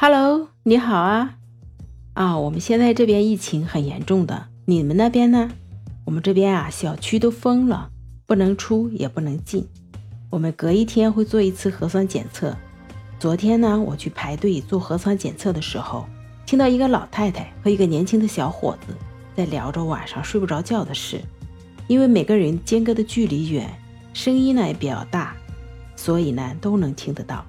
Hello，你好啊！啊，我们现在这边疫情很严重的，你们那边呢？我们这边啊，小区都封了，不能出也不能进。我们隔一天会做一次核酸检测。昨天呢，我去排队做核酸检测的时候，听到一个老太太和一个年轻的小伙子在聊着晚上睡不着觉的事。因为每个人间隔的距离远，声音呢也比较大，所以呢都能听得到。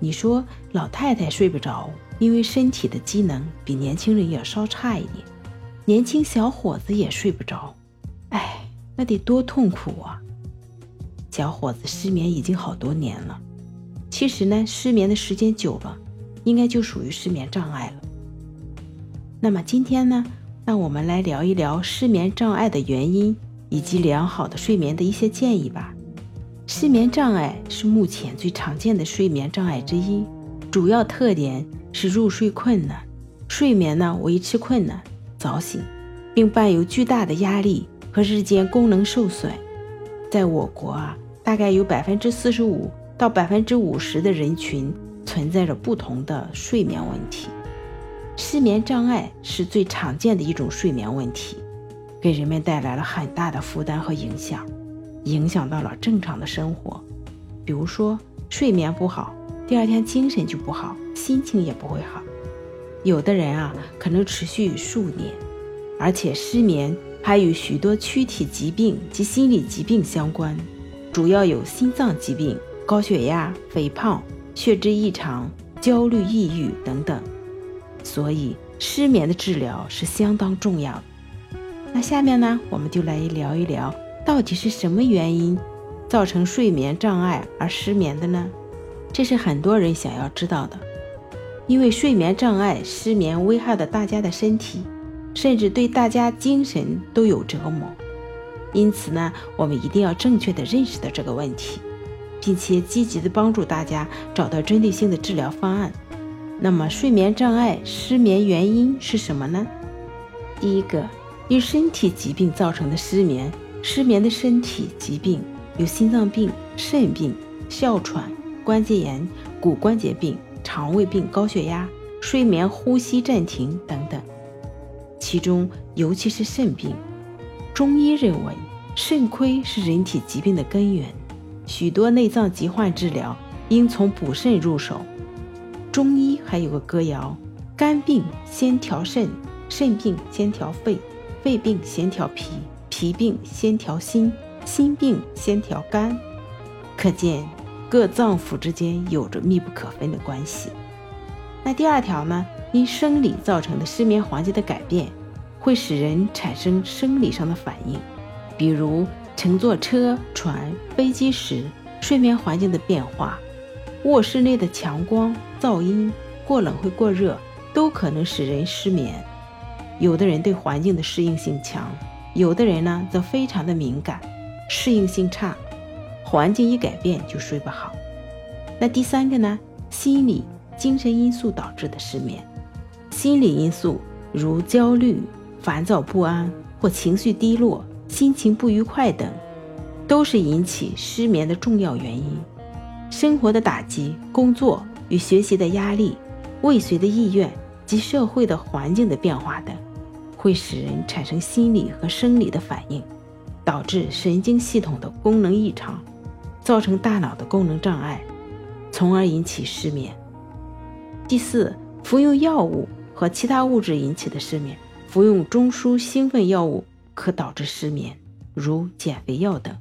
你说老太太睡不着，因为身体的机能比年轻人要稍差一点；年轻小伙子也睡不着，哎，那得多痛苦啊！小伙子失眠已经好多年了，其实呢，失眠的时间久了，应该就属于失眠障碍了。那么今天呢，让我们来聊一聊失眠障碍的原因。以及良好的睡眠的一些建议吧。失眠障碍是目前最常见的睡眠障碍之一，主要特点是入睡困难、睡眠呢维持困难、早醒，并伴有巨大的压力和日间功能受损。在我国啊，大概有百分之四十五到百分之五十的人群存在着不同的睡眠问题。失眠障碍是最常见的一种睡眠问题。给人们带来了很大的负担和影响，影响到了正常的生活。比如说，睡眠不好，第二天精神就不好，心情也不会好。有的人啊，可能持续数年，而且失眠还与许多躯体疾病及心理疾病相关，主要有心脏疾病、高血压、肥胖、血脂异常、焦虑、抑郁等等。所以，失眠的治疗是相当重要的。那下面呢，我们就来聊一聊，到底是什么原因造成睡眠障碍而失眠的呢？这是很多人想要知道的。因为睡眠障碍、失眠危害了大家的身体，甚至对大家精神都有折磨。因此呢，我们一定要正确的认识到这个问题，并且积极的帮助大家找到针对性的治疗方案。那么，睡眠障碍、失眠原因是什么呢？第一个。因身体疾病造成的失眠，失眠的身体疾病有心脏病、肾病、哮喘、关节炎、骨关节病、肠胃病、高血压、睡眠呼吸暂停等等。其中，尤其是肾病，中医认为肾亏是人体疾病的根源，许多内脏疾患治疗应从补肾入手。中医还有个歌谣：肝病先调肾，肾病先调肺。肺病先调脾，脾病先调心，心病先调肝。可见各脏腑之间有着密不可分的关系。那第二条呢？因生理造成的失眠环境的改变，会使人产生生理上的反应，比如乘坐车、船、飞机时睡眠环境的变化，卧室内的强光、噪音、过冷会过热，都可能使人失眠。有的人对环境的适应性强，有的人呢则非常的敏感，适应性差，环境一改变就睡不好。那第三个呢，心理、精神因素导致的失眠，心理因素如焦虑、烦躁不安或情绪低落、心情不愉快等，都是引起失眠的重要原因。生活的打击、工作与学习的压力、未遂的意愿及社会的环境的变化等。会使人产生心理和生理的反应，导致神经系统的功能异常，造成大脑的功能障碍，从而引起失眠。第四，服用药物和其他物质引起的失眠，服用中枢兴奋药物可导致失眠，如减肥药等。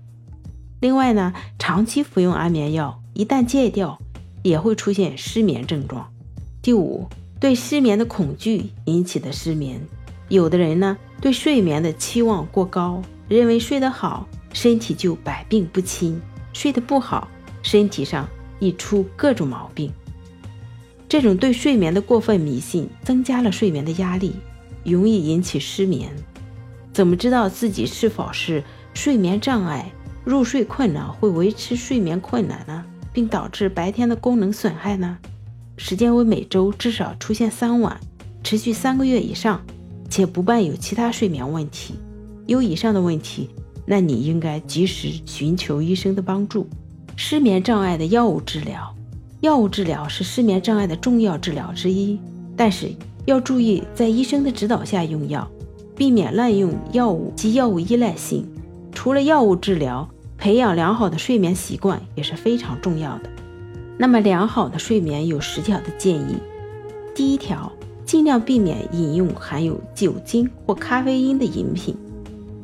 另外呢，长期服用安眠药，一旦戒掉，也会出现失眠症状。第五，对失眠的恐惧引起的失眠。有的人呢，对睡眠的期望过高，认为睡得好，身体就百病不侵；睡得不好，身体上易出各种毛病。这种对睡眠的过分迷信，增加了睡眠的压力，容易引起失眠。怎么知道自己是否是睡眠障碍？入睡困难会维持睡眠困难呢，并导致白天的功能损害呢？时间为每周至少出现三晚，持续三个月以上。且不伴有其他睡眠问题，有以上的问题，那你应该及时寻求医生的帮助。失眠障碍的药物治疗，药物治疗是失眠障碍的重要治疗之一，但是要注意在医生的指导下用药，避免滥用药物及药物依赖性。除了药物治疗，培养良好的睡眠习惯也是非常重要的。那么，良好的睡眠有十条的建议。第一条，尽量避免饮用含有酒精或咖啡因的饮品。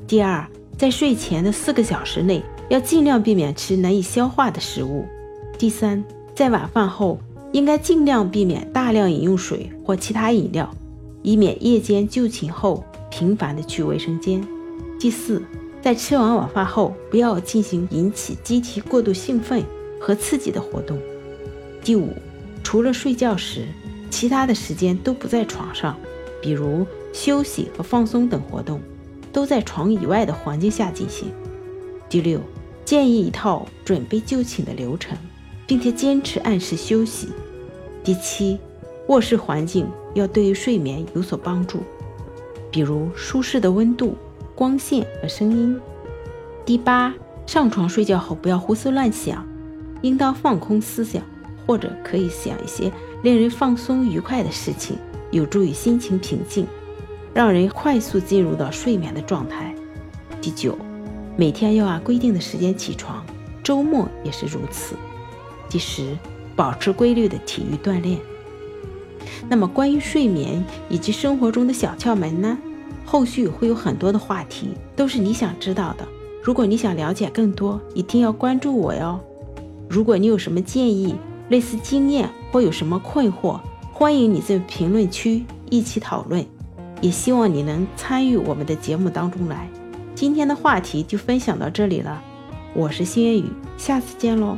第二，在睡前的四个小时内，要尽量避免吃难以消化的食物。第三，在晚饭后，应该尽量避免大量饮用水或其他饮料，以免夜间就寝后频繁的去卫生间。第四，在吃完晚饭后，不要进行引起机体过度兴奋和刺激的活动。第五，除了睡觉时，其他的时间都不在床上，比如休息和放松等活动。都在床以外的环境下进行。第六，建议一套准备就寝的流程，并且坚持按时休息。第七，卧室环境要对于睡眠有所帮助，比如舒适的温度、光线和声音。第八，上床睡觉后不要胡思乱想，应当放空思想，或者可以想一些令人放松愉快的事情，有助于心情平静。让人快速进入到睡眠的状态。第九，每天要按规定的时间起床，周末也是如此。第十，保持规律的体育锻炼。那么，关于睡眠以及生活中的小窍门呢？后续会有很多的话题，都是你想知道的。如果你想了解更多，一定要关注我哟。如果你有什么建议、类似经验或有什么困惑，欢迎你在评论区一起讨论。也希望你能参与我们的节目当中来。今天的话题就分享到这里了，我是星月雨，下次见喽。